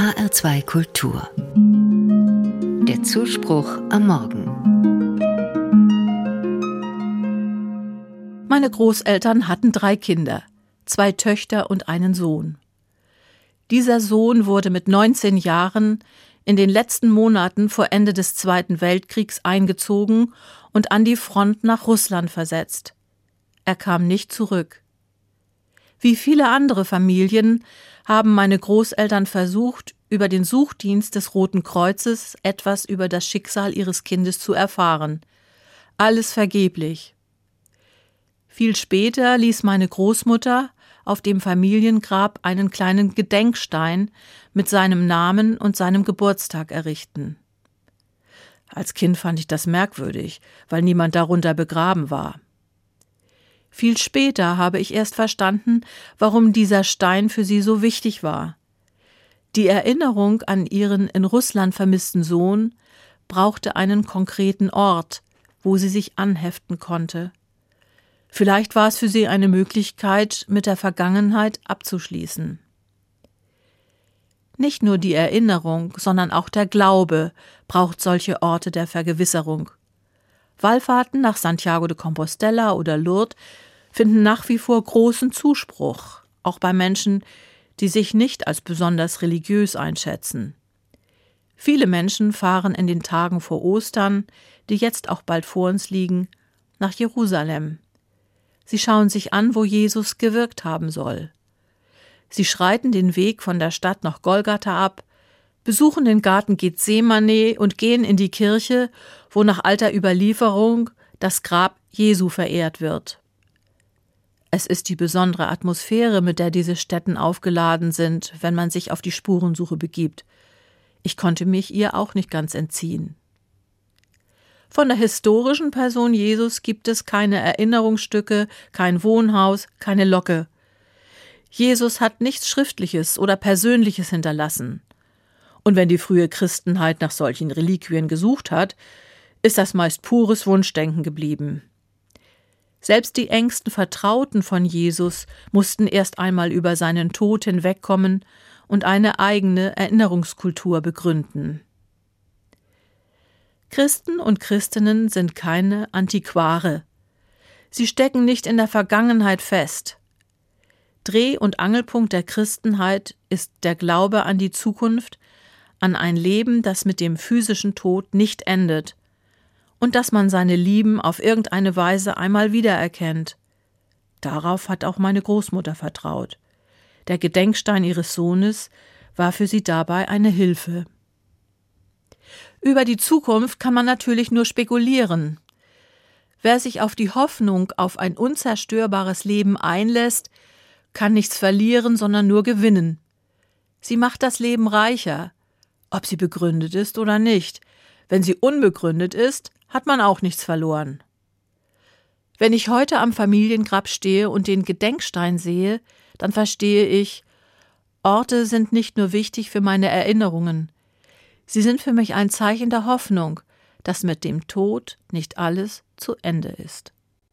HR2 Kultur. Der Zuspruch am Morgen. Meine Großeltern hatten drei Kinder, zwei Töchter und einen Sohn. Dieser Sohn wurde mit 19 Jahren in den letzten Monaten vor Ende des Zweiten Weltkriegs eingezogen und an die Front nach Russland versetzt. Er kam nicht zurück. Wie viele andere Familien haben meine Großeltern versucht, über den Suchdienst des Roten Kreuzes etwas über das Schicksal ihres Kindes zu erfahren. Alles vergeblich. Viel später ließ meine Großmutter auf dem Familiengrab einen kleinen Gedenkstein mit seinem Namen und seinem Geburtstag errichten. Als Kind fand ich das merkwürdig, weil niemand darunter begraben war. Viel später habe ich erst verstanden, warum dieser Stein für sie so wichtig war. Die Erinnerung an ihren in Russland vermissten Sohn brauchte einen konkreten Ort, wo sie sich anheften konnte. Vielleicht war es für sie eine Möglichkeit, mit der Vergangenheit abzuschließen. Nicht nur die Erinnerung, sondern auch der Glaube braucht solche Orte der Vergewisserung. Wallfahrten nach Santiago de Compostela oder Lourdes finden nach wie vor großen Zuspruch, auch bei Menschen, die sich nicht als besonders religiös einschätzen. Viele Menschen fahren in den Tagen vor Ostern, die jetzt auch bald vor uns liegen, nach Jerusalem. Sie schauen sich an, wo Jesus gewirkt haben soll. Sie schreiten den Weg von der Stadt nach Golgatha ab, besuchen den Garten Gethsemane und gehen in die Kirche, wo nach alter Überlieferung das Grab Jesu verehrt wird. Es ist die besondere Atmosphäre, mit der diese Stätten aufgeladen sind, wenn man sich auf die Spurensuche begibt. Ich konnte mich ihr auch nicht ganz entziehen. Von der historischen Person Jesus gibt es keine Erinnerungsstücke, kein Wohnhaus, keine Locke. Jesus hat nichts Schriftliches oder Persönliches hinterlassen. Und wenn die frühe Christenheit nach solchen Reliquien gesucht hat, ist das meist pures Wunschdenken geblieben. Selbst die engsten Vertrauten von Jesus mussten erst einmal über seinen Tod hinwegkommen und eine eigene Erinnerungskultur begründen. Christen und Christinnen sind keine Antiquare. Sie stecken nicht in der Vergangenheit fest. Dreh- und Angelpunkt der Christenheit ist der Glaube an die Zukunft, an ein Leben, das mit dem physischen Tod nicht endet, und dass man seine Lieben auf irgendeine Weise einmal wiedererkennt. Darauf hat auch meine Großmutter vertraut. Der Gedenkstein ihres Sohnes war für sie dabei eine Hilfe. Über die Zukunft kann man natürlich nur spekulieren. Wer sich auf die Hoffnung auf ein unzerstörbares Leben einlässt, kann nichts verlieren, sondern nur gewinnen. Sie macht das Leben reicher, ob sie begründet ist oder nicht. Wenn sie unbegründet ist, hat man auch nichts verloren. Wenn ich heute am Familiengrab stehe und den Gedenkstein sehe, dann verstehe ich, Orte sind nicht nur wichtig für meine Erinnerungen, sie sind für mich ein Zeichen der Hoffnung, dass mit dem Tod nicht alles zu Ende ist.